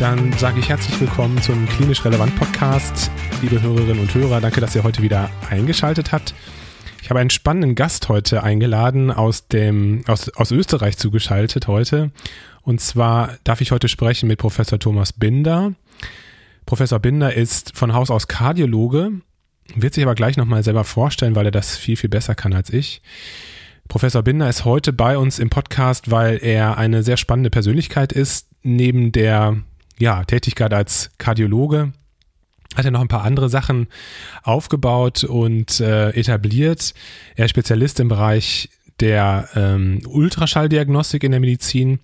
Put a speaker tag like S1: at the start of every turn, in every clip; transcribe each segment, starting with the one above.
S1: Dann sage ich herzlich willkommen zum Klinisch Relevant Podcast. Liebe Hörerinnen und Hörer, danke, dass ihr heute wieder eingeschaltet habt. Ich habe einen spannenden Gast heute eingeladen, aus, dem, aus, aus Österreich zugeschaltet heute. Und zwar darf ich heute sprechen mit Professor Thomas Binder. Professor Binder ist von Haus aus Kardiologe, wird sich aber gleich nochmal selber vorstellen, weil er das viel, viel besser kann als ich. Professor Binder ist heute bei uns im Podcast, weil er eine sehr spannende Persönlichkeit ist, neben der ja, Tätigkeit als Kardiologe hat er noch ein paar andere Sachen aufgebaut und äh, etabliert. Er ist Spezialist im Bereich der ähm, Ultraschalldiagnostik in der Medizin.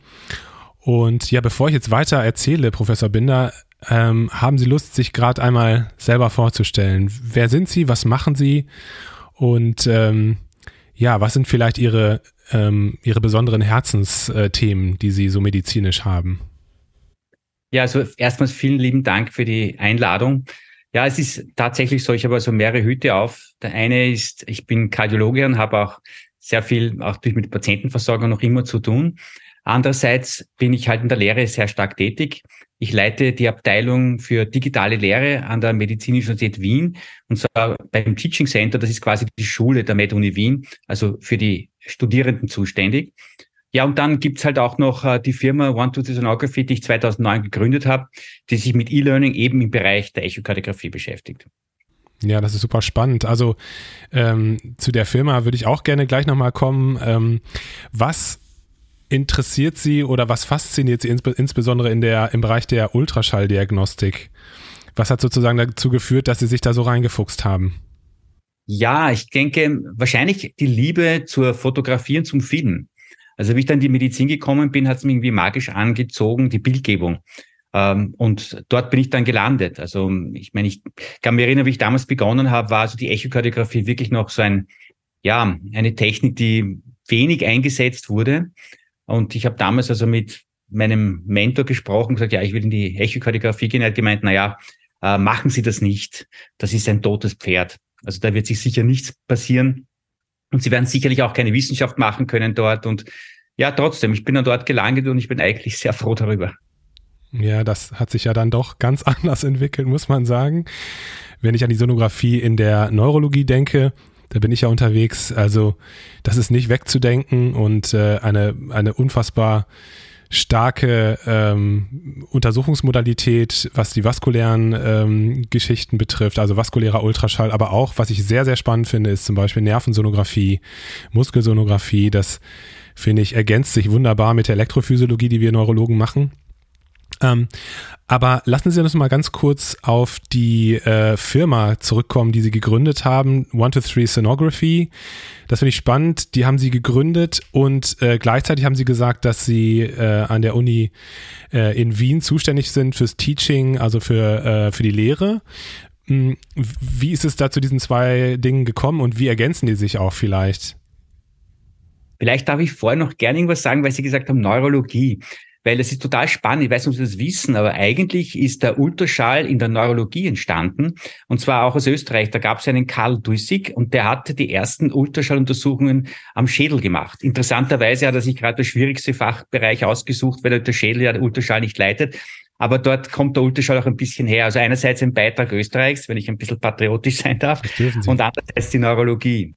S1: Und ja, bevor ich jetzt weiter erzähle, Professor Binder, ähm, haben Sie Lust, sich gerade einmal selber vorzustellen? Wer sind Sie? Was machen Sie? Und ähm, ja, was sind vielleicht Ihre, ähm, Ihre besonderen Herzensthemen, die Sie so medizinisch haben?
S2: Ja, also erstmals vielen lieben Dank für die Einladung. Ja, es ist tatsächlich so, ich habe also mehrere Hüte auf. Der eine ist, ich bin Kardiologe und habe auch sehr viel auch durch mit Patientenversorgung noch immer zu tun. Andererseits bin ich halt in der Lehre sehr stark tätig. Ich leite die Abteilung für digitale Lehre an der Medizinischen Universität Wien und zwar beim Teaching Center. Das ist quasi die Schule der MedUni Wien, also für die Studierenden zuständig. Ja, und dann gibt's halt auch noch äh, die Firma One to Sonography, die ich 2009 gegründet habe, die sich mit E-Learning eben im Bereich der Echokardiographie beschäftigt.
S1: Ja, das ist super spannend. Also ähm, zu der Firma würde ich auch gerne gleich nochmal kommen. Ähm, was interessiert Sie oder was fasziniert Sie insbe insbesondere in der, im Bereich der Ultraschalldiagnostik? Was hat sozusagen dazu geführt, dass Sie sich da so reingefuchst haben?
S2: Ja, ich denke wahrscheinlich die Liebe zur Fotografie und zum Filmen. Also wie ich dann in die Medizin gekommen bin, hat es mich irgendwie magisch angezogen, die Bildgebung. Ähm, und dort bin ich dann gelandet. Also ich meine, ich kann mich erinnern, wie ich damals begonnen habe, war also die Echokardiographie wirklich noch so ein, ja, eine Technik, die wenig eingesetzt wurde. Und ich habe damals also mit meinem Mentor gesprochen, gesagt, ja, ich will in die Echokardiographie gehen. Er hat gemeint, na ja, äh, machen Sie das nicht. Das ist ein totes Pferd. Also da wird sich sicher nichts passieren. Und sie werden sicherlich auch keine Wissenschaft machen können dort. Und ja, trotzdem, ich bin dann dort gelandet und ich bin eigentlich sehr froh darüber.
S1: Ja, das hat sich ja dann doch ganz anders entwickelt, muss man sagen. Wenn ich an die Sonographie in der Neurologie denke, da bin ich ja unterwegs. Also das ist nicht wegzudenken und äh, eine, eine unfassbar starke ähm, Untersuchungsmodalität, was die vaskulären ähm, Geschichten betrifft, also vaskulärer Ultraschall, aber auch, was ich sehr, sehr spannend finde, ist zum Beispiel Nervensonographie, Muskelsonographie, das finde ich ergänzt sich wunderbar mit der Elektrophysiologie, die wir Neurologen machen. Ähm, aber lassen Sie uns mal ganz kurz auf die äh, Firma zurückkommen, die Sie gegründet haben, One to Three Sonography. Das finde ich spannend. Die haben Sie gegründet und äh, gleichzeitig haben Sie gesagt, dass Sie äh, an der Uni äh, in Wien zuständig sind fürs Teaching, also für, äh, für die Lehre. Hm, wie ist es da zu diesen zwei Dingen gekommen und wie ergänzen die sich auch vielleicht?
S2: Vielleicht darf ich vorher noch gerne irgendwas sagen, weil Sie gesagt haben, Neurologie weil es ist total spannend. Ich weiß nicht, ob Sie das wissen, aber eigentlich ist der Ultraschall in der Neurologie entstanden und zwar auch aus Österreich. Da gab es einen Karl Dussig und der hatte die ersten Ultraschalluntersuchungen am Schädel gemacht. Interessanterweise hat er sich gerade der schwierigste Fachbereich ausgesucht, weil der Schädel ja der Ultraschall nicht leitet. Aber dort kommt der Ultraschall auch ein bisschen her. Also einerseits ein Beitrag Österreichs, wenn ich ein bisschen patriotisch sein darf, und andererseits die Neurologie.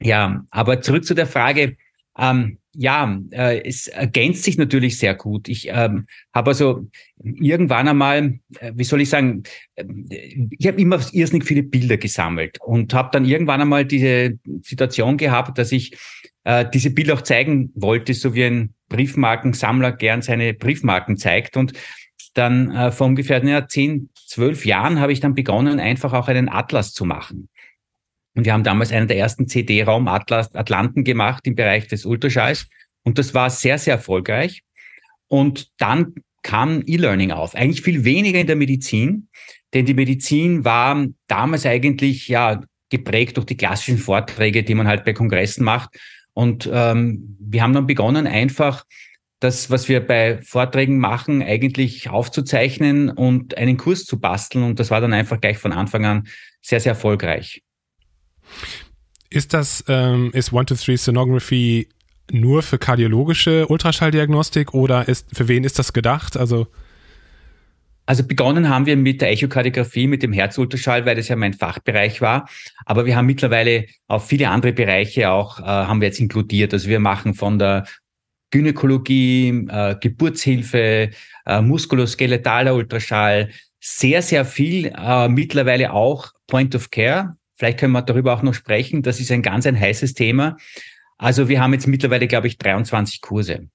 S2: Ja, aber zurück zu der Frage, ähm, ja, äh, es ergänzt sich natürlich sehr gut. Ich ähm, habe also irgendwann einmal, äh, wie soll ich sagen, äh, ich habe immer irrsinnig viele Bilder gesammelt und habe dann irgendwann einmal diese Situation gehabt, dass ich äh, diese Bilder auch zeigen wollte, so wie ein Briefmarkensammler gern seine Briefmarken zeigt. Und dann äh, vor ungefähr ja, zehn, zwölf Jahren habe ich dann begonnen, einfach auch einen Atlas zu machen. Und wir haben damals einen der ersten CD-Raum Atlanten gemacht im Bereich des Ultraschalls. Und das war sehr, sehr erfolgreich. Und dann kam E-Learning auf. Eigentlich viel weniger in der Medizin, denn die Medizin war damals eigentlich ja geprägt durch die klassischen Vorträge, die man halt bei Kongressen macht. Und ähm, wir haben dann begonnen, einfach das, was wir bei Vorträgen machen, eigentlich aufzuzeichnen und einen Kurs zu basteln. Und das war dann einfach gleich von Anfang an sehr, sehr erfolgreich.
S1: Ist das, ähm, ist 123 Sonography nur für kardiologische Ultraschalldiagnostik oder ist, für wen ist das gedacht? Also
S2: also begonnen haben wir mit der Echokardiographie, mit dem Herzultraschall, weil das ja mein Fachbereich war. Aber wir haben mittlerweile auch viele andere Bereiche auch, äh, haben wir jetzt inkludiert. Also wir machen von der Gynäkologie, äh, Geburtshilfe, äh, muskuloskelettaler Ultraschall, sehr, sehr viel, äh, mittlerweile auch Point of Care. Vielleicht können wir darüber auch noch sprechen. Das ist ein ganz ein heißes Thema. Also wir haben jetzt mittlerweile, glaube ich, 23 Kurse.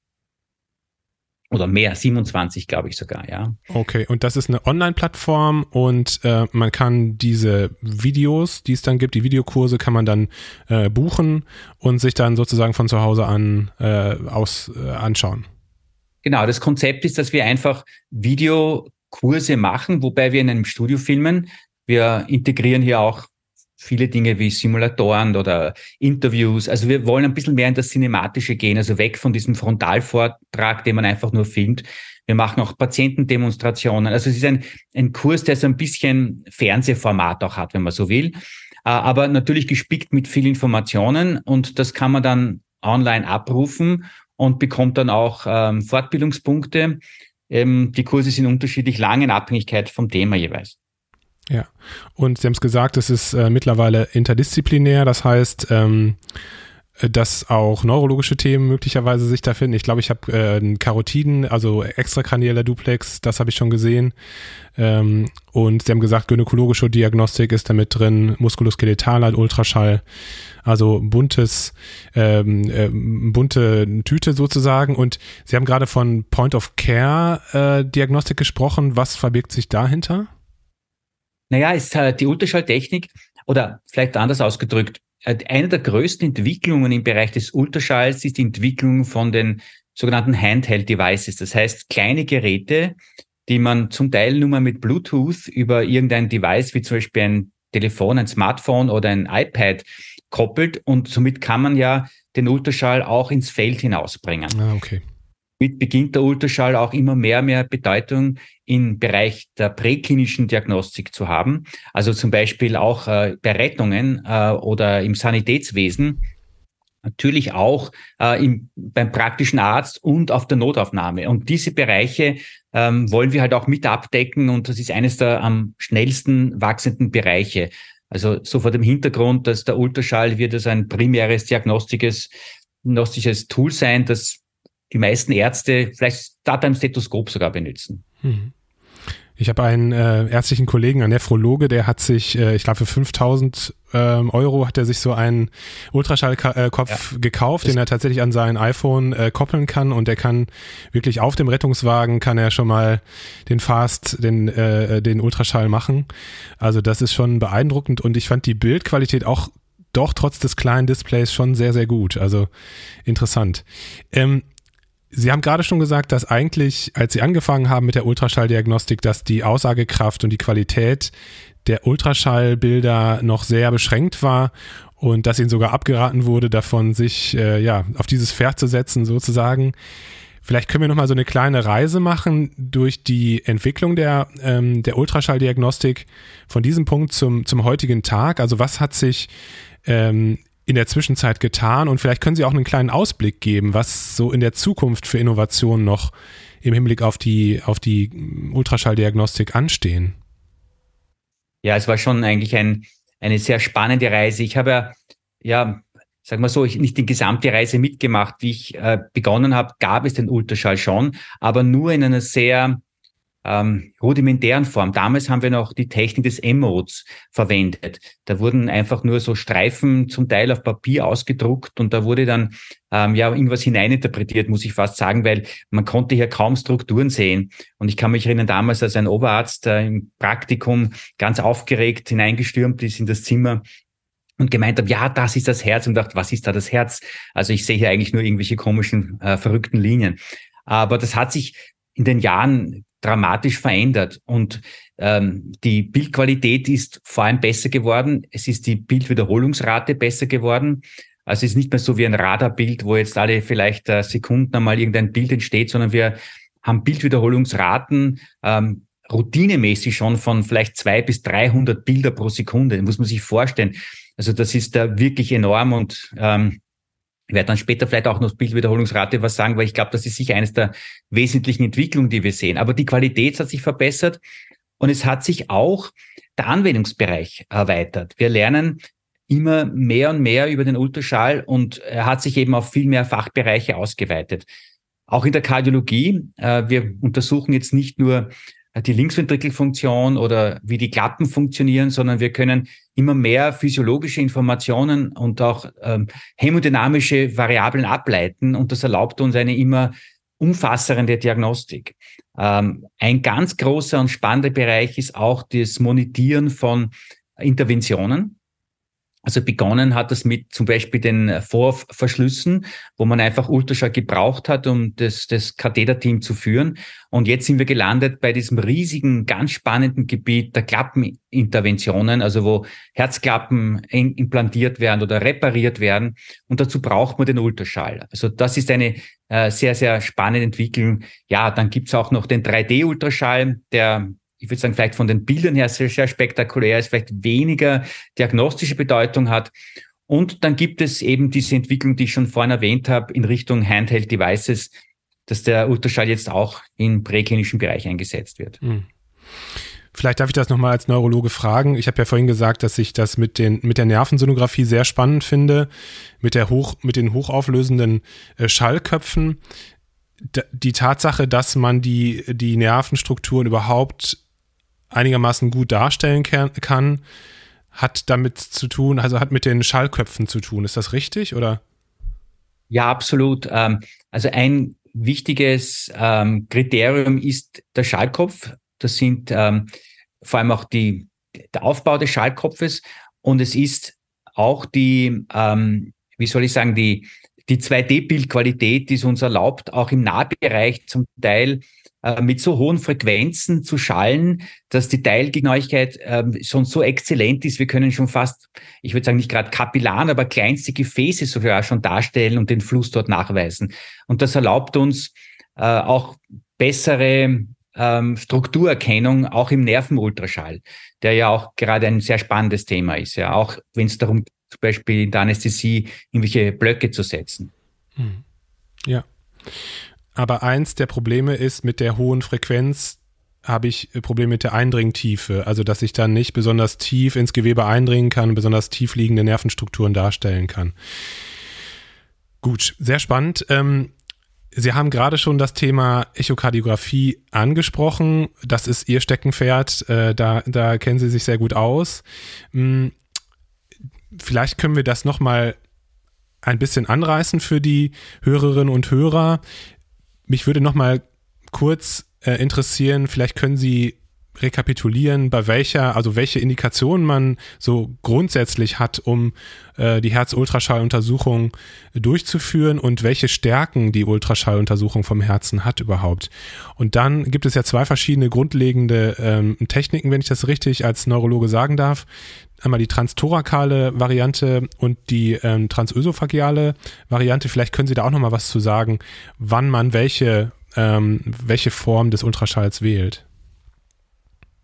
S2: Oder mehr, 27, glaube ich sogar, ja.
S1: Okay, und das ist eine Online-Plattform und äh, man kann diese Videos, die es dann gibt, die Videokurse, kann man dann äh, buchen und sich dann sozusagen von zu Hause an äh, aus äh, anschauen.
S2: Genau, das Konzept ist, dass wir einfach Videokurse machen, wobei wir in einem Studio filmen. Wir integrieren hier auch viele Dinge wie Simulatoren oder Interviews. Also wir wollen ein bisschen mehr in das Cinematische gehen, also weg von diesem Frontalvortrag, den man einfach nur filmt. Wir machen auch Patientendemonstrationen. Also es ist ein, ein Kurs, der so ein bisschen Fernsehformat auch hat, wenn man so will. Äh, aber natürlich gespickt mit viel Informationen und das kann man dann online abrufen und bekommt dann auch ähm, Fortbildungspunkte. Ähm, die Kurse sind unterschiedlich lang in Abhängigkeit vom Thema jeweils.
S1: Ja, und Sie haben es gesagt, es ist äh, mittlerweile interdisziplinär, das heißt, ähm, dass auch neurologische Themen möglicherweise sich da finden. Ich glaube, ich habe äh, Karotiden, also extrakranieller Duplex, das habe ich schon gesehen. Ähm, und Sie haben gesagt, gynäkologische Diagnostik ist damit drin, muskuloskelettaler Ultraschall, also buntes, ähm, äh, bunte Tüte sozusagen. Und Sie haben gerade von Point of Care äh, Diagnostik gesprochen. Was verbirgt sich dahinter?
S2: Naja, ist halt die Ultraschalltechnik oder vielleicht anders ausgedrückt, äh, eine der größten Entwicklungen im Bereich des Ultraschalls ist die Entwicklung von den sogenannten Handheld Devices. Das heißt, kleine Geräte, die man zum Teil nur mal mit Bluetooth über irgendein Device, wie zum Beispiel ein Telefon, ein Smartphone oder ein iPad koppelt und somit kann man ja den Ultraschall auch ins Feld hinausbringen.
S1: Ah, okay
S2: mit beginnt der Ultraschall auch immer mehr mehr Bedeutung im Bereich der präklinischen Diagnostik zu haben. Also zum Beispiel auch äh, bei Rettungen äh, oder im Sanitätswesen. Natürlich auch äh, im, beim praktischen Arzt und auf der Notaufnahme. Und diese Bereiche ähm, wollen wir halt auch mit abdecken und das ist eines der am schnellsten wachsenden Bereiche. Also so vor dem Hintergrund, dass der Ultraschall wird als ein primäres diagnostisches, diagnostisches Tool sein, das die meisten Ärzte vielleicht da beim Stethoskop sogar benutzen. Hm.
S1: Ich habe einen äh, ärztlichen Kollegen, einen Nephrologe, der hat sich, äh, ich glaube für 5000 ähm, Euro hat er sich so einen Ultraschallkopf ja. gekauft, den er tatsächlich an sein iPhone äh, koppeln kann und der kann wirklich auf dem Rettungswagen kann er schon mal den Fast, den, äh, den Ultraschall machen. Also das ist schon beeindruckend und ich fand die Bildqualität auch doch trotz des kleinen Displays schon sehr, sehr gut. Also interessant. Ähm, Sie haben gerade schon gesagt, dass eigentlich, als Sie angefangen haben mit der Ultraschalldiagnostik, dass die Aussagekraft und die Qualität der Ultraschallbilder noch sehr beschränkt war und dass Ihnen sogar abgeraten wurde, davon sich äh, ja auf dieses Pferd zu setzen sozusagen. Vielleicht können wir noch mal so eine kleine Reise machen durch die Entwicklung der ähm, der Ultraschalldiagnostik von diesem Punkt zum zum heutigen Tag. Also was hat sich ähm, in der Zwischenzeit getan? Und vielleicht können Sie auch einen kleinen Ausblick geben, was so in der Zukunft für Innovationen noch im Hinblick auf die, auf die Ultraschalldiagnostik anstehen.
S2: Ja, es war schon eigentlich ein, eine sehr spannende Reise. Ich habe ja, ja, sag mal so, ich nicht die gesamte Reise mitgemacht. Wie ich äh, begonnen habe, gab es den Ultraschall schon, aber nur in einer sehr ähm, rudimentären Form. Damals haben wir noch die Technik des Emotes verwendet. Da wurden einfach nur so Streifen zum Teil auf Papier ausgedruckt und da wurde dann ähm, ja irgendwas hineininterpretiert, muss ich fast sagen, weil man konnte hier kaum Strukturen sehen. Und ich kann mich erinnern, damals als ein Oberarzt äh, im Praktikum ganz aufgeregt hineingestürmt ist in das Zimmer und gemeint habe, ja, das ist das Herz und dachte, was ist da das Herz? Also ich sehe hier eigentlich nur irgendwelche komischen, äh, verrückten Linien. Aber das hat sich in den Jahren dramatisch verändert und ähm, die Bildqualität ist vor allem besser geworden. Es ist die Bildwiederholungsrate besser geworden. Also es ist nicht mehr so wie ein Radarbild, wo jetzt alle vielleicht äh, Sekunden einmal irgendein Bild entsteht, sondern wir haben Bildwiederholungsraten ähm, routinemäßig schon von vielleicht zwei bis 300 Bilder pro Sekunde. Das muss man sich vorstellen. Also das ist da wirklich enorm und ähm, ich werde dann später vielleicht auch noch Bildwiederholungsrate was sagen, weil ich glaube, das ist sicher eines der wesentlichen Entwicklungen, die wir sehen. Aber die Qualität hat sich verbessert und es hat sich auch der Anwendungsbereich erweitert. Wir lernen immer mehr und mehr über den Ultraschall und er hat sich eben auf viel mehr Fachbereiche ausgeweitet. Auch in der Kardiologie. Äh, wir untersuchen jetzt nicht nur die Linksventrikelfunktion oder wie die Klappen funktionieren, sondern wir können immer mehr physiologische Informationen und auch ähm, hämodynamische Variablen ableiten und das erlaubt uns eine immer umfassende Diagnostik. Ähm, ein ganz großer und spannender Bereich ist auch das Monitieren von Interventionen. Also begonnen hat das mit zum Beispiel den Vorverschlüssen, wo man einfach Ultraschall gebraucht hat, um das, das Katheterteam zu führen. Und jetzt sind wir gelandet bei diesem riesigen, ganz spannenden Gebiet der Klappeninterventionen, also wo Herzklappen implantiert werden oder repariert werden. Und dazu braucht man den Ultraschall. Also das ist eine äh, sehr, sehr spannende Entwicklung. Ja, dann gibt's auch noch den 3D-Ultraschall, der ich würde sagen, vielleicht von den Bildern her sehr, sehr spektakulär ist, vielleicht weniger diagnostische Bedeutung hat. Und dann gibt es eben diese Entwicklung, die ich schon vorhin erwähnt habe, in Richtung Handheld Devices, dass der Ultraschall jetzt auch im präklinischen Bereich eingesetzt wird. Mhm.
S1: Vielleicht darf ich das nochmal als Neurologe fragen. Ich habe ja vorhin gesagt, dass ich das mit, den, mit der Nervensonographie sehr spannend finde, mit, der hoch, mit den hochauflösenden äh, Schallköpfen. Die Tatsache, dass man die, die Nervenstrukturen überhaupt einigermaßen gut darstellen kann, hat damit zu tun, also hat mit den Schallköpfen zu tun. Ist das richtig oder?
S2: Ja, absolut. Ähm, also ein wichtiges ähm, Kriterium ist der Schallkopf. Das sind ähm, vor allem auch die, der Aufbau des Schallkopfes und es ist auch die, wie soll ich sagen, die, die 2D-Bildqualität, die es uns erlaubt, auch im Nahbereich zum Teil äh, mit so hohen Frequenzen zu schallen, dass die Teilgenauigkeit äh, schon so exzellent ist. Wir können schon fast, ich würde sagen nicht gerade Kapillaren, aber kleinste Gefäße sogar schon darstellen und den Fluss dort nachweisen. Und das erlaubt uns äh, auch bessere ähm, Strukturerkennung auch im Nervenultraschall, der ja auch gerade ein sehr spannendes Thema ist. Ja, auch wenn es darum zum Beispiel in der Anästhesie irgendwelche Blöcke zu setzen. Hm.
S1: Ja. Aber eins der Probleme ist, mit der hohen Frequenz habe ich Probleme mit der Eindringtiefe. Also, dass ich dann nicht besonders tief ins Gewebe eindringen kann, besonders tief liegende Nervenstrukturen darstellen kann. Gut, sehr spannend. Ähm, Sie haben gerade schon das Thema Echokardiographie angesprochen. Das ist Ihr Steckenpferd. Äh, da, da kennen Sie sich sehr gut aus. Hm, vielleicht können wir das nochmal ein bisschen anreißen für die Hörerinnen und Hörer. Mich würde noch mal kurz äh, interessieren, vielleicht können Sie rekapitulieren, bei welcher, also welche Indikationen man so grundsätzlich hat, um äh, die Herz-Ultraschalluntersuchung durchzuführen und welche Stärken die Ultraschalluntersuchung vom Herzen hat überhaupt. Und dann gibt es ja zwei verschiedene grundlegende ähm, Techniken, wenn ich das richtig als Neurologe sagen darf einmal die transtorakale Variante und die ähm, transösophageale Variante. Vielleicht können Sie da auch noch mal was zu sagen, wann man welche, ähm, welche Form des Ultraschalls wählt.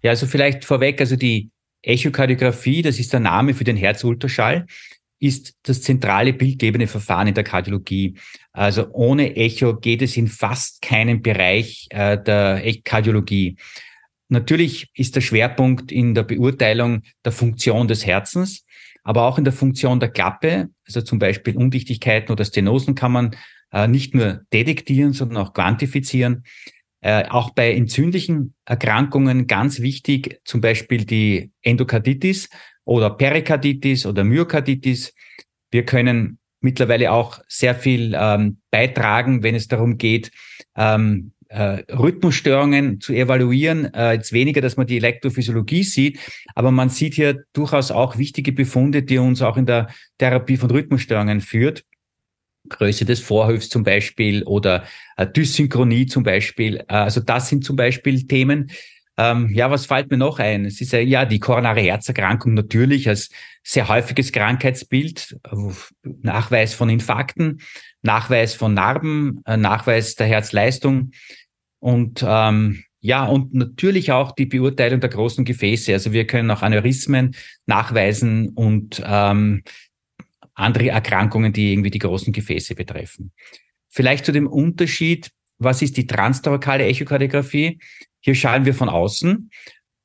S2: Ja, also vielleicht vorweg, also die Echokardiographie, das ist der Name für den Herzultraschall, ist das zentrale bildgebende Verfahren in der Kardiologie. Also ohne Echo geht es in fast keinem Bereich äh, der Kardiologie. Natürlich ist der Schwerpunkt in der Beurteilung der Funktion des Herzens, aber auch in der Funktion der Klappe, also zum Beispiel Undichtigkeiten oder Stenosen kann man äh, nicht nur detektieren, sondern auch quantifizieren. Äh, auch bei entzündlichen Erkrankungen ganz wichtig, zum Beispiel die Endokarditis oder Perikarditis oder Myokarditis. Wir können mittlerweile auch sehr viel ähm, beitragen, wenn es darum geht, ähm, äh, Rhythmusstörungen zu evaluieren. Äh, jetzt weniger, dass man die Elektrophysiologie sieht, aber man sieht hier durchaus auch wichtige Befunde, die uns auch in der Therapie von Rhythmusstörungen führt. Größe des Vorhöfs zum Beispiel oder äh, Dysynchronie zum Beispiel. Äh, also das sind zum Beispiel Themen. Ähm, ja, was fällt mir noch ein? Es ist ja die koronare Herzerkrankung natürlich als sehr häufiges Krankheitsbild, Nachweis von Infarkten, Nachweis von Narben, äh, Nachweis der Herzleistung und ähm, ja, und natürlich auch die Beurteilung der großen Gefäße. Also wir können auch Aneurysmen nachweisen und ähm, andere Erkrankungen, die irgendwie die großen Gefäße betreffen. Vielleicht zu dem Unterschied, was ist die transtorakale Echokardiographie? Hier schallen wir von außen.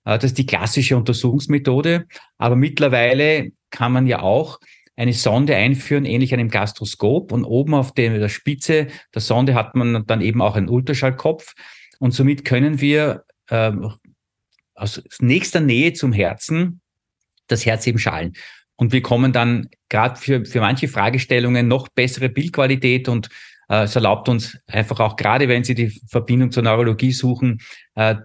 S2: Äh, das ist die klassische Untersuchungsmethode. Aber mittlerweile kann man ja auch eine Sonde einführen, ähnlich einem Gastroskop. Und oben auf der Spitze der Sonde hat man dann eben auch einen Ultraschallkopf. Und somit können wir ähm, aus nächster Nähe zum Herzen das Herz eben schallen. Und wir kommen dann gerade für, für manche Fragestellungen noch bessere Bildqualität und äh, es erlaubt uns einfach auch, gerade wenn Sie die Verbindung zur Neurologie suchen, äh,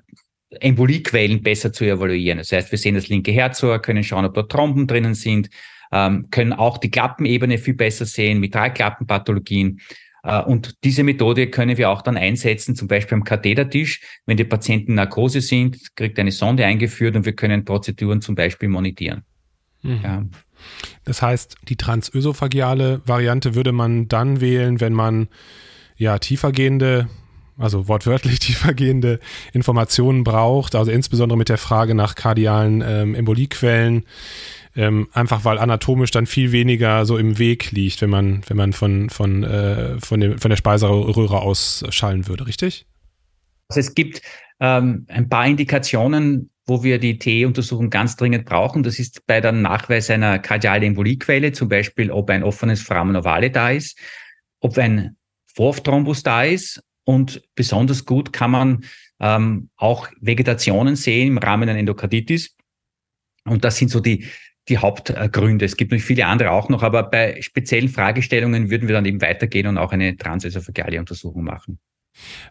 S2: Emboliequellen besser zu evaluieren. Das heißt, wir sehen das linke Herzohr, können schauen, ob da Tromben drinnen sind, ähm, können auch die Klappenebene viel besser sehen, Mitralklappenpathologien. Äh, und diese Methode können wir auch dann einsetzen, zum Beispiel am Kathetertisch. Wenn die Patienten Narkose sind, kriegt eine Sonde eingeführt und wir können Prozeduren zum Beispiel monitieren.
S1: Mhm. Ja. Das heißt, die transösophageale Variante würde man dann wählen, wenn man ja tiefergehende, also wortwörtlich tiefergehende Informationen braucht, also insbesondere mit der Frage nach kardialen ähm, Emboliequellen ähm, einfach weil anatomisch dann viel weniger so im Weg liegt, wenn man, wenn man von, von, äh, von, dem, von der Speiseröhre ausschallen würde, richtig?
S2: Also es gibt ähm, ein paar Indikationen, wo wir die TE-Untersuchung ganz dringend brauchen. Das ist bei der Nachweis einer kardialen Emboliequelle, zum Beispiel, ob ein offenes Foramen ovale da ist, ob ein Vorthrombus da ist und besonders gut kann man ähm, auch Vegetationen sehen im Rahmen einer Endokarditis. Und das sind so die die Hauptgründe. Es gibt noch viele andere auch noch, aber bei speziellen Fragestellungen würden wir dann eben weitergehen und auch eine transesophageale Untersuchung machen.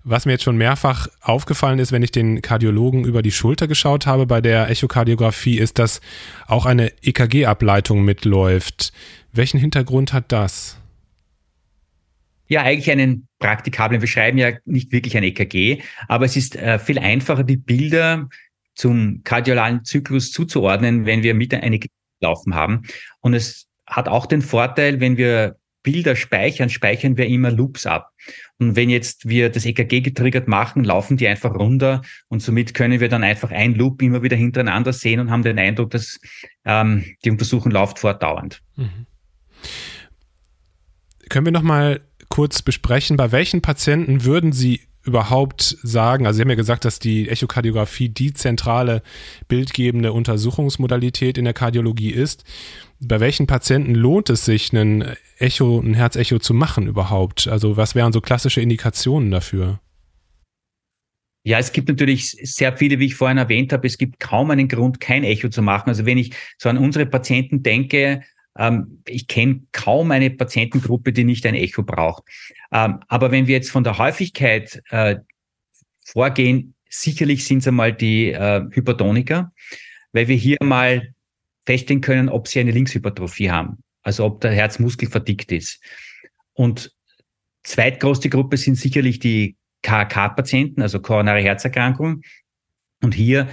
S1: Was mir jetzt schon mehrfach aufgefallen ist, wenn ich den Kardiologen über die Schulter geschaut habe bei der Echokardiographie, ist, dass auch eine EKG-Ableitung mitläuft. Welchen Hintergrund hat das?
S2: Ja, eigentlich einen praktikablen. Wir schreiben ja nicht wirklich ein EKG, aber es ist äh, viel einfacher, die Bilder zum kardiolalen Zyklus zuzuordnen, wenn wir mit eine laufen haben. Und es hat auch den Vorteil, wenn wir Bilder speichern, speichern wir immer Loops ab. Und wenn jetzt wir das EKG getriggert machen, laufen die einfach runter und somit können wir dann einfach ein Loop immer wieder hintereinander sehen und haben den Eindruck, dass ähm, die Untersuchung läuft fortdauernd. Mhm.
S1: Können wir noch mal kurz besprechen, bei welchen Patienten würden Sie überhaupt sagen, also Sie haben ja gesagt, dass die Echokardiographie die zentrale bildgebende Untersuchungsmodalität in der Kardiologie ist. Bei welchen Patienten lohnt es sich, ein Echo, ein Herzecho zu machen überhaupt? Also was wären so klassische Indikationen dafür?
S2: Ja, es gibt natürlich sehr viele, wie ich vorhin erwähnt habe. Es gibt kaum einen Grund, kein Echo zu machen. Also wenn ich so an unsere Patienten denke, ich kenne kaum eine Patientengruppe, die nicht ein Echo braucht. Ähm, aber wenn wir jetzt von der Häufigkeit äh, vorgehen, sicherlich sind es einmal die äh, Hypertoniker, weil wir hier mal feststellen können, ob sie eine Linkshypertrophie haben, also ob der Herzmuskel verdickt ist. Und zweitgrößte Gruppe sind sicherlich die KK-Patienten, also koronare Herzerkrankungen. Und hier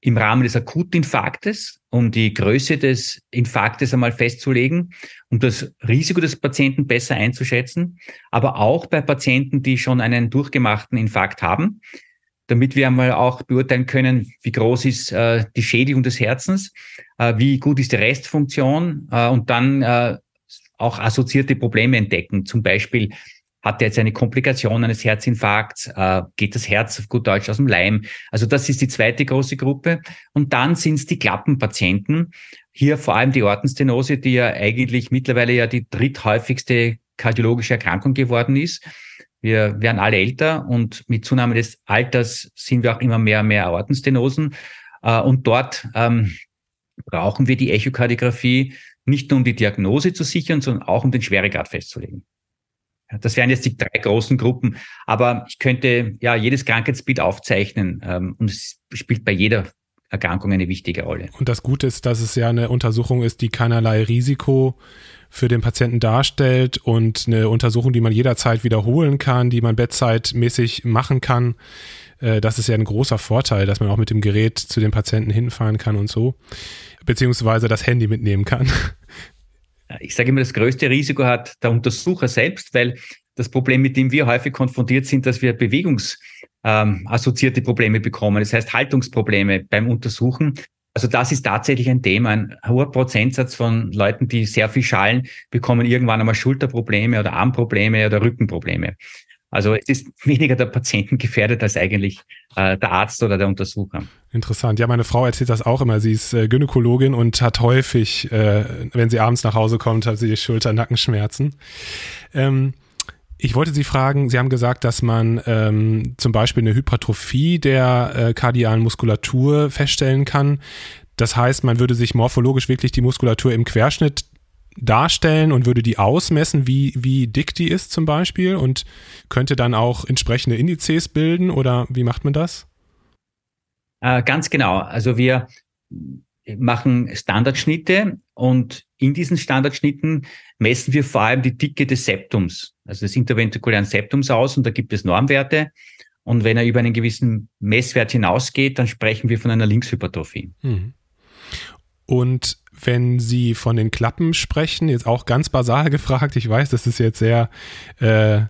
S2: im Rahmen des Akutinfarktes, um die Größe des Infarktes einmal festzulegen, um das Risiko des Patienten besser einzuschätzen, aber auch bei Patienten, die schon einen durchgemachten Infarkt haben, damit wir einmal auch beurteilen können, wie groß ist äh, die Schädigung des Herzens, äh, wie gut ist die Restfunktion äh, und dann äh, auch assoziierte Probleme entdecken, zum Beispiel hat er jetzt eine Komplikation eines Herzinfarkts? Äh, geht das Herz auf gut Deutsch aus dem Leim? Also das ist die zweite große Gruppe. Und dann sind es die Klappenpatienten. Hier vor allem die Ortenstenose, die ja eigentlich mittlerweile ja die dritthäufigste kardiologische Erkrankung geworden ist. Wir werden alle älter und mit Zunahme des Alters sind wir auch immer mehr und mehr Aortenstenosen. Äh, und dort ähm, brauchen wir die Echokardiographie nicht nur um die Diagnose zu sichern, sondern auch um den Schweregrad festzulegen. Das wären jetzt die drei großen Gruppen. Aber ich könnte ja jedes Krankheitsbild aufzeichnen ähm, und es spielt bei jeder Erkrankung eine wichtige Rolle.
S1: Und das Gute ist, dass es ja eine Untersuchung ist, die keinerlei Risiko für den Patienten darstellt und eine Untersuchung, die man jederzeit wiederholen kann, die man bettzeitmäßig machen kann. Äh, das ist ja ein großer Vorteil, dass man auch mit dem Gerät zu den Patienten hinfahren kann und so, beziehungsweise das Handy mitnehmen kann.
S2: Ich sage immer, das größte Risiko hat der Untersucher selbst, weil das Problem, mit dem wir häufig konfrontiert sind, dass wir bewegungsassoziierte ähm, Probleme bekommen. Das heißt Haltungsprobleme beim Untersuchen. Also das ist tatsächlich ein Thema. Ein hoher Prozentsatz von Leuten, die sehr viel schallen, bekommen irgendwann einmal Schulterprobleme oder Armprobleme oder Rückenprobleme. Also es ist weniger der Patienten gefährdet als eigentlich äh, der Arzt oder der Untersucher.
S1: Interessant. Ja, meine Frau erzählt das auch immer. Sie ist äh, Gynäkologin und hat häufig, äh, wenn sie abends nach Hause kommt, hat sie Schulter-Nackenschmerzen. Ähm, ich wollte Sie fragen, Sie haben gesagt, dass man ähm, zum Beispiel eine Hypertrophie der äh, kardialen Muskulatur feststellen kann. Das heißt, man würde sich morphologisch wirklich die Muskulatur im Querschnitt darstellen und würde die ausmessen, wie, wie dick die ist zum Beispiel und könnte dann auch entsprechende Indizes bilden oder wie macht man das?
S2: Äh, ganz genau. Also wir machen Standardschnitte und in diesen Standardschnitten messen wir vor allem die Dicke des Septums, also des interventrikulären Septums aus und da gibt es Normwerte. Und wenn er über einen gewissen Messwert hinausgeht, dann sprechen wir von einer Linkshypertrophie. Mhm.
S1: Und wenn Sie von den Klappen sprechen, jetzt auch ganz basal gefragt, ich weiß, das ist jetzt sehr äh,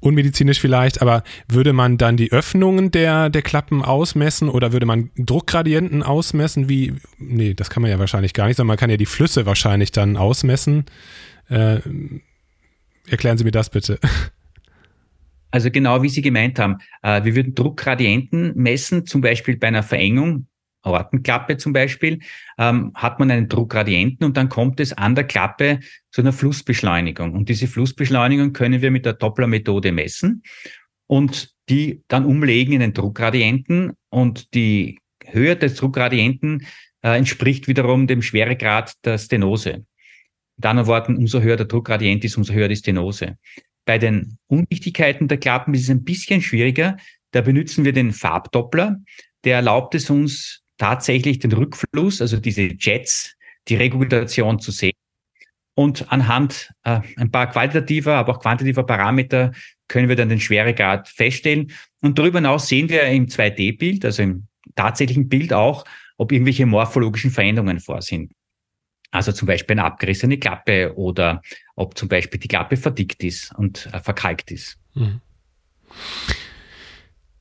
S1: unmedizinisch vielleicht, aber würde man dann die Öffnungen der, der Klappen ausmessen oder würde man Druckgradienten ausmessen? Wie, nee, das kann man ja wahrscheinlich gar nicht, sondern man kann ja die Flüsse wahrscheinlich dann ausmessen. Äh, erklären Sie mir das bitte.
S2: Also genau wie Sie gemeint haben, äh, wir würden Druckgradienten messen, zum Beispiel bei einer Verengung Aortenklappe zum Beispiel, ähm, hat man einen Druckgradienten und dann kommt es an der Klappe zu einer Flussbeschleunigung. Und diese Flussbeschleunigung können wir mit der Doppler-Methode messen und die dann umlegen in den Druckgradienten und die Höhe des Druckgradienten äh, entspricht wiederum dem Schweregrad der Stenose. In anderen Worten, umso höher der Druckgradient ist, umso höher die Stenose. Bei den Undichtigkeiten der Klappen ist es ein bisschen schwieriger. Da benutzen wir den Farbdoppler. Der erlaubt es uns, tatsächlich den Rückfluss, also diese Jets, die Regulation zu sehen. Und anhand äh, ein paar qualitativer, aber auch quantitativer Parameter können wir dann den Schweregrad feststellen. Und darüber hinaus sehen wir im 2D-Bild, also im tatsächlichen Bild auch, ob irgendwelche morphologischen Veränderungen vor sind. Also zum Beispiel eine abgerissene Klappe oder ob zum Beispiel die Klappe verdickt ist und äh, verkalkt ist. Mhm.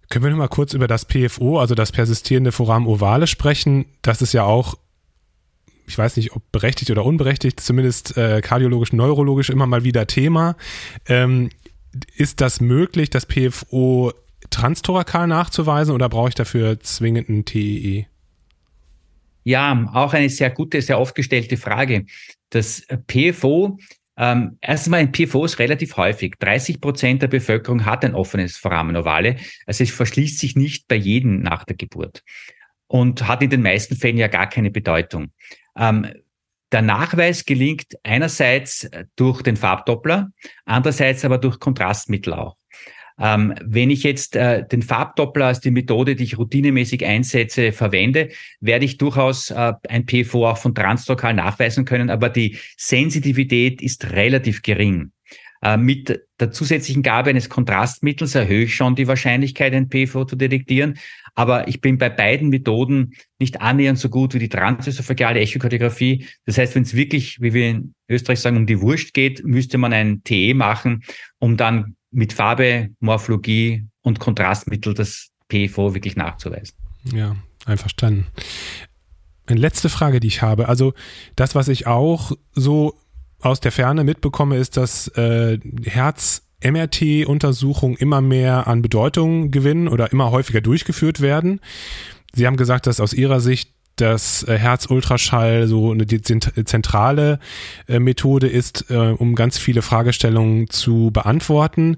S1: Können wir noch mal kurz über das PFO, also das persistierende Foramen ovale sprechen? Das ist ja auch, ich weiß nicht, ob berechtigt oder unberechtigt, zumindest äh, kardiologisch, neurologisch immer mal wieder Thema. Ähm, ist das möglich, das PFO transtorakal nachzuweisen oder brauche ich dafür zwingend ein TEE? E?
S2: Ja, auch eine sehr gute, sehr oft gestellte Frage. Das PFO ähm, erstmal ein PFO ist relativ häufig. 30 Prozent der Bevölkerung hat ein offenes Foramen ovale. Also es verschließt sich nicht bei jedem nach der Geburt und hat in den meisten Fällen ja gar keine Bedeutung. Ähm, der Nachweis gelingt einerseits durch den Farbdoppler, andererseits aber durch Kontrastmittel auch. Ähm, wenn ich jetzt äh, den Farbdoppler als die Methode, die ich routinemäßig einsetze, verwende, werde ich durchaus äh, ein PFO auch von translokal nachweisen können, aber die Sensitivität ist relativ gering. Äh, mit der zusätzlichen Gabe eines Kontrastmittels erhöhe ich schon die Wahrscheinlichkeit, ein PFO zu detektieren. Aber ich bin bei beiden Methoden nicht annähernd so gut wie die transösophageale Echokardiographie. Das heißt, wenn es wirklich, wie wir in Österreich sagen, um die Wurst geht, müsste man ein TE machen, um dann mit Farbe, Morphologie und Kontrastmittel das PFO wirklich nachzuweisen.
S1: Ja, einverstanden. Eine letzte Frage, die ich habe. Also das, was ich auch so aus der Ferne mitbekomme, ist, dass äh, Herz-MRT-Untersuchungen immer mehr an Bedeutung gewinnen oder immer häufiger durchgeführt werden. Sie haben gesagt, dass aus Ihrer Sicht das äh, Herzultraschall so eine zentrale äh, Methode ist, äh, um ganz viele Fragestellungen zu beantworten.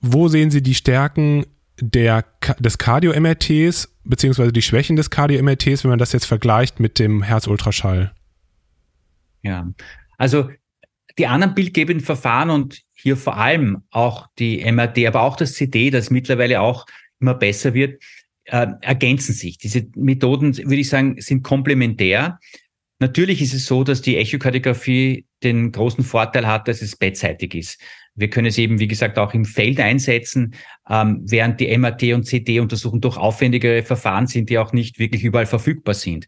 S1: Wo sehen Sie die Stärken der, des Cardio-MRTs beziehungsweise die Schwächen des Cardio-MRTs, wenn man das jetzt vergleicht mit dem Herzultraschall?
S2: Ja, also die anderen bildgebenden Verfahren und hier vor allem auch die MRT, aber auch das CD, das mittlerweile auch immer besser wird, äh, ergänzen sich. Diese Methoden, würde ich sagen, sind komplementär. Natürlich ist es so, dass die Echokardiographie den großen Vorteil hat, dass es beidseitig ist. Wir können es eben, wie gesagt, auch im Feld einsetzen, ähm, während die MRT und CT-Untersuchungen durch aufwendigere Verfahren sind, die auch nicht wirklich überall verfügbar sind.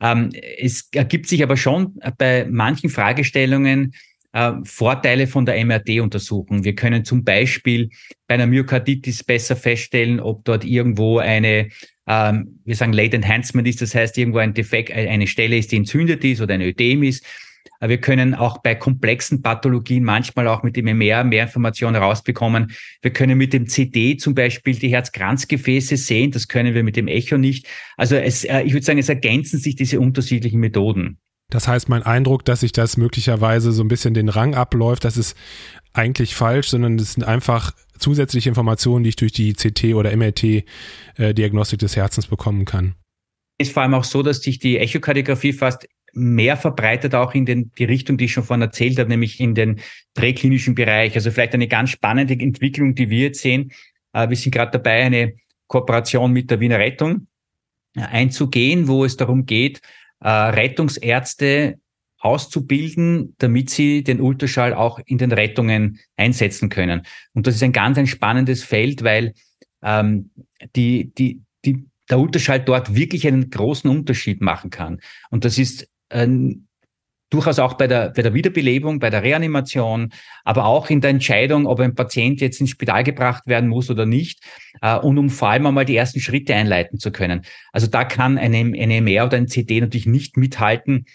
S2: Ähm, es ergibt sich aber schon bei manchen Fragestellungen äh, Vorteile von der MRT-Untersuchung. Wir können zum Beispiel bei einer Myokarditis besser feststellen, ob dort irgendwo eine ähm, wir sagen Late Enhancement ist, das heißt irgendwo ein Defekt, eine Stelle ist, die entzündet ist oder ein Ödem ist. Wir können auch bei komplexen Pathologien manchmal auch mit dem MR mehr Informationen rausbekommen. Wir können mit dem CD zum Beispiel die Herzkranzgefäße sehen. Das können wir mit dem Echo nicht. Also es, äh, ich würde sagen, es ergänzen sich diese unterschiedlichen Methoden.
S1: Das heißt, mein Eindruck, dass sich das möglicherweise so ein bisschen den Rang abläuft, das ist eigentlich falsch, sondern es sind einfach zusätzliche Informationen, die ich durch die CT- oder MRT-Diagnostik äh, des Herzens bekommen kann.
S2: Ist vor allem auch so, dass sich die Echokardiographie fast mehr verbreitet auch in den, die Richtung, die ich schon vorhin erzählt habe, nämlich in den präklinischen Bereich. Also vielleicht eine ganz spannende Entwicklung, die wir jetzt sehen. Äh, wir sind gerade dabei, eine Kooperation mit der Wiener Rettung äh, einzugehen, wo es darum geht, äh, Rettungsärzte auszubilden, damit sie den Ultraschall auch in den Rettungen einsetzen können. Und das ist ein ganz ein spannendes Feld, weil ähm, die, die, die, der Ultraschall dort wirklich einen großen Unterschied machen kann. Und das ist ähm, durchaus auch bei der, bei der Wiederbelebung, bei der Reanimation, aber auch in der Entscheidung, ob ein Patient jetzt ins Spital gebracht werden muss oder nicht, äh, und um vor allem einmal die ersten Schritte einleiten zu können. Also da kann eine, eine MR oder ein CD natürlich nicht mithalten.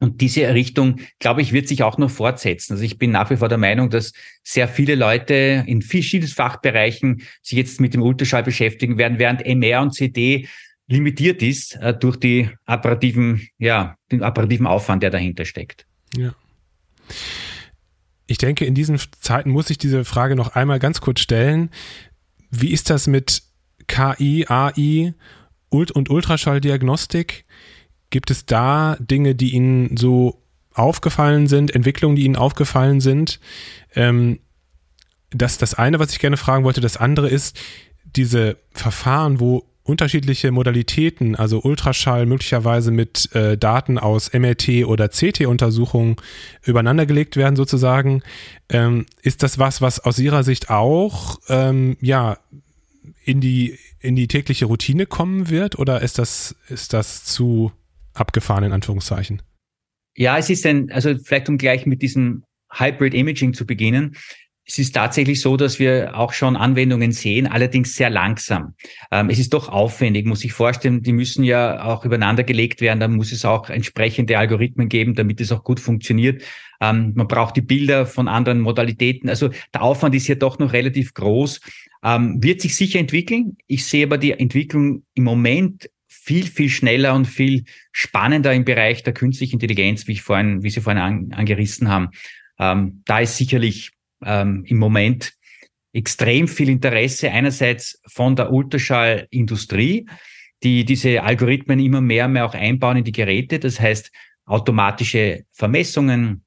S2: Und diese Richtung, glaube ich, wird sich auch noch fortsetzen. Also ich bin nach wie vor der Meinung, dass sehr viele Leute in verschiedenen Fachbereichen sich jetzt mit dem Ultraschall beschäftigen werden, während MR und CD limitiert ist äh, durch die apparativen, ja, den apparativen Aufwand, der dahinter steckt.
S1: Ja. Ich denke, in diesen Zeiten muss ich diese Frage noch einmal ganz kurz stellen. Wie ist das mit KI, AI und Ultraschalldiagnostik? Gibt es da Dinge, die Ihnen so aufgefallen sind, Entwicklungen, die Ihnen aufgefallen sind? Ähm, das das eine, was ich gerne fragen wollte. Das andere ist, diese Verfahren, wo unterschiedliche Modalitäten, also Ultraschall möglicherweise mit äh, Daten aus MRT oder CT-Untersuchungen übereinandergelegt werden sozusagen. Ähm, ist das was, was aus Ihrer Sicht auch ähm, ja in die in die tägliche Routine kommen wird oder ist das ist das zu abgefahren in Anführungszeichen?
S2: Ja, es ist ein also vielleicht um gleich mit diesem Hybrid Imaging zu beginnen es ist tatsächlich so, dass wir auch schon Anwendungen sehen, allerdings sehr langsam. Ähm, es ist doch aufwendig, muss ich vorstellen. Die müssen ja auch übereinander gelegt werden. Da muss es auch entsprechende Algorithmen geben, damit es auch gut funktioniert. Ähm, man braucht die Bilder von anderen Modalitäten. Also der Aufwand ist ja doch noch relativ groß. Ähm, wird sich sicher entwickeln. Ich sehe aber die Entwicklung im Moment viel, viel schneller und viel spannender im Bereich der künstlichen Intelligenz, wie ich vorhin, wie Sie vorhin an, angerissen haben. Ähm, da ist sicherlich ähm, im Moment extrem viel Interesse einerseits von der Ultraschallindustrie, die diese Algorithmen immer mehr und mehr auch einbauen in die Geräte. Das heißt, automatische Vermessungen,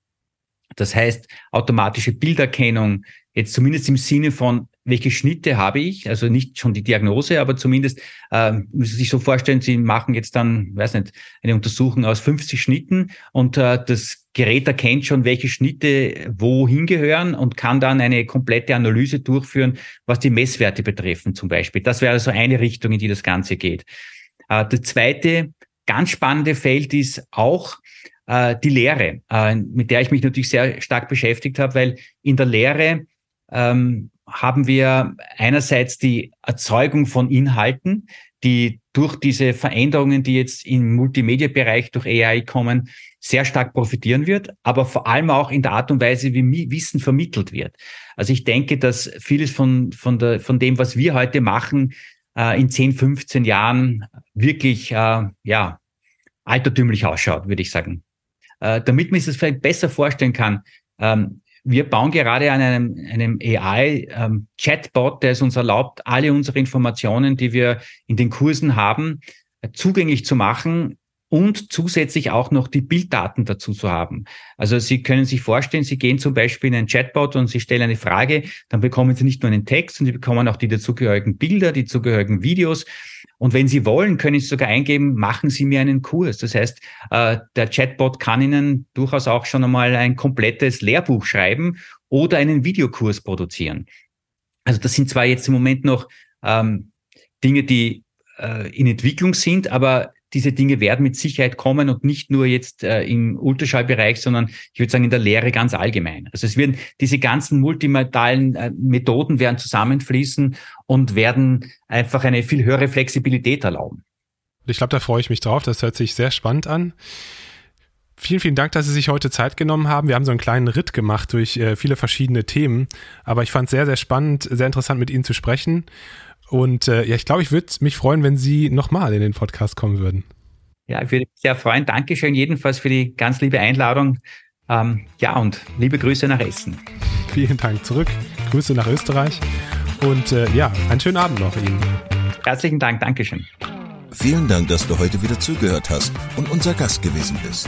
S2: das heißt, automatische Bilderkennung, jetzt zumindest im Sinne von welche Schnitte habe ich, also nicht schon die Diagnose, aber zumindest äh, müssen Sie sich so vorstellen, Sie machen jetzt dann, weiß nicht, eine Untersuchung aus 50 Schnitten und äh, das Gerät erkennt schon, welche Schnitte wohin gehören und kann dann eine komplette Analyse durchführen, was die Messwerte betreffen zum Beispiel. Das wäre also eine Richtung, in die das Ganze geht. Äh, das zweite ganz spannende Feld ist auch äh, die Lehre, äh, mit der ich mich natürlich sehr stark beschäftigt habe, weil in der Lehre ähm, haben wir einerseits die Erzeugung von Inhalten, die durch diese Veränderungen, die jetzt im Multimedia-Bereich durch AI kommen, sehr stark profitieren wird, aber vor allem auch in der Art und Weise, wie Wissen vermittelt wird. Also ich denke, dass vieles von, von, der, von dem, was wir heute machen, äh, in 10, 15 Jahren wirklich äh, ja, altertümlich ausschaut, würde ich sagen. Äh, damit man sich das vielleicht besser vorstellen kann, ähm, wir bauen gerade an einem, einem AI-Chatbot, ähm, der es uns erlaubt, alle unsere Informationen, die wir in den Kursen haben, zugänglich zu machen und zusätzlich auch noch die Bilddaten dazu zu haben. Also Sie können sich vorstellen, Sie gehen zum Beispiel in einen Chatbot und Sie stellen eine Frage, dann bekommen Sie nicht nur einen Text, sondern Sie bekommen auch die dazugehörigen Bilder, die zugehörigen Videos. Und wenn Sie wollen, können Sie sogar eingeben, machen Sie mir einen Kurs. Das heißt, äh, der Chatbot kann Ihnen durchaus auch schon einmal ein komplettes Lehrbuch schreiben oder einen Videokurs produzieren. Also das sind zwar jetzt im Moment noch ähm, Dinge, die äh, in Entwicklung sind, aber diese Dinge werden mit Sicherheit kommen und nicht nur jetzt äh, im Ultraschallbereich, sondern ich würde sagen in der Lehre ganz allgemein. Also es werden diese ganzen multimodalen äh, Methoden werden zusammenfließen und werden einfach eine viel höhere Flexibilität erlauben.
S1: Ich glaube, da freue ich mich drauf. Das hört sich sehr spannend an. Vielen, vielen Dank, dass Sie sich heute Zeit genommen haben. Wir haben so einen kleinen Ritt gemacht durch äh, viele verschiedene Themen, aber ich fand es sehr, sehr spannend, sehr interessant mit Ihnen zu sprechen. Und äh, ja, ich glaube, ich würde mich freuen, wenn Sie nochmal in den Podcast kommen würden.
S2: Ja, ich würde mich sehr freuen. Dankeschön jedenfalls für die ganz liebe Einladung. Ähm, ja, und liebe Grüße nach Essen.
S1: Vielen Dank zurück. Grüße nach Österreich. Und äh, ja, einen schönen Abend noch Ihnen.
S2: Herzlichen Dank. Dankeschön.
S3: Vielen Dank, dass du heute wieder zugehört hast und unser Gast gewesen bist.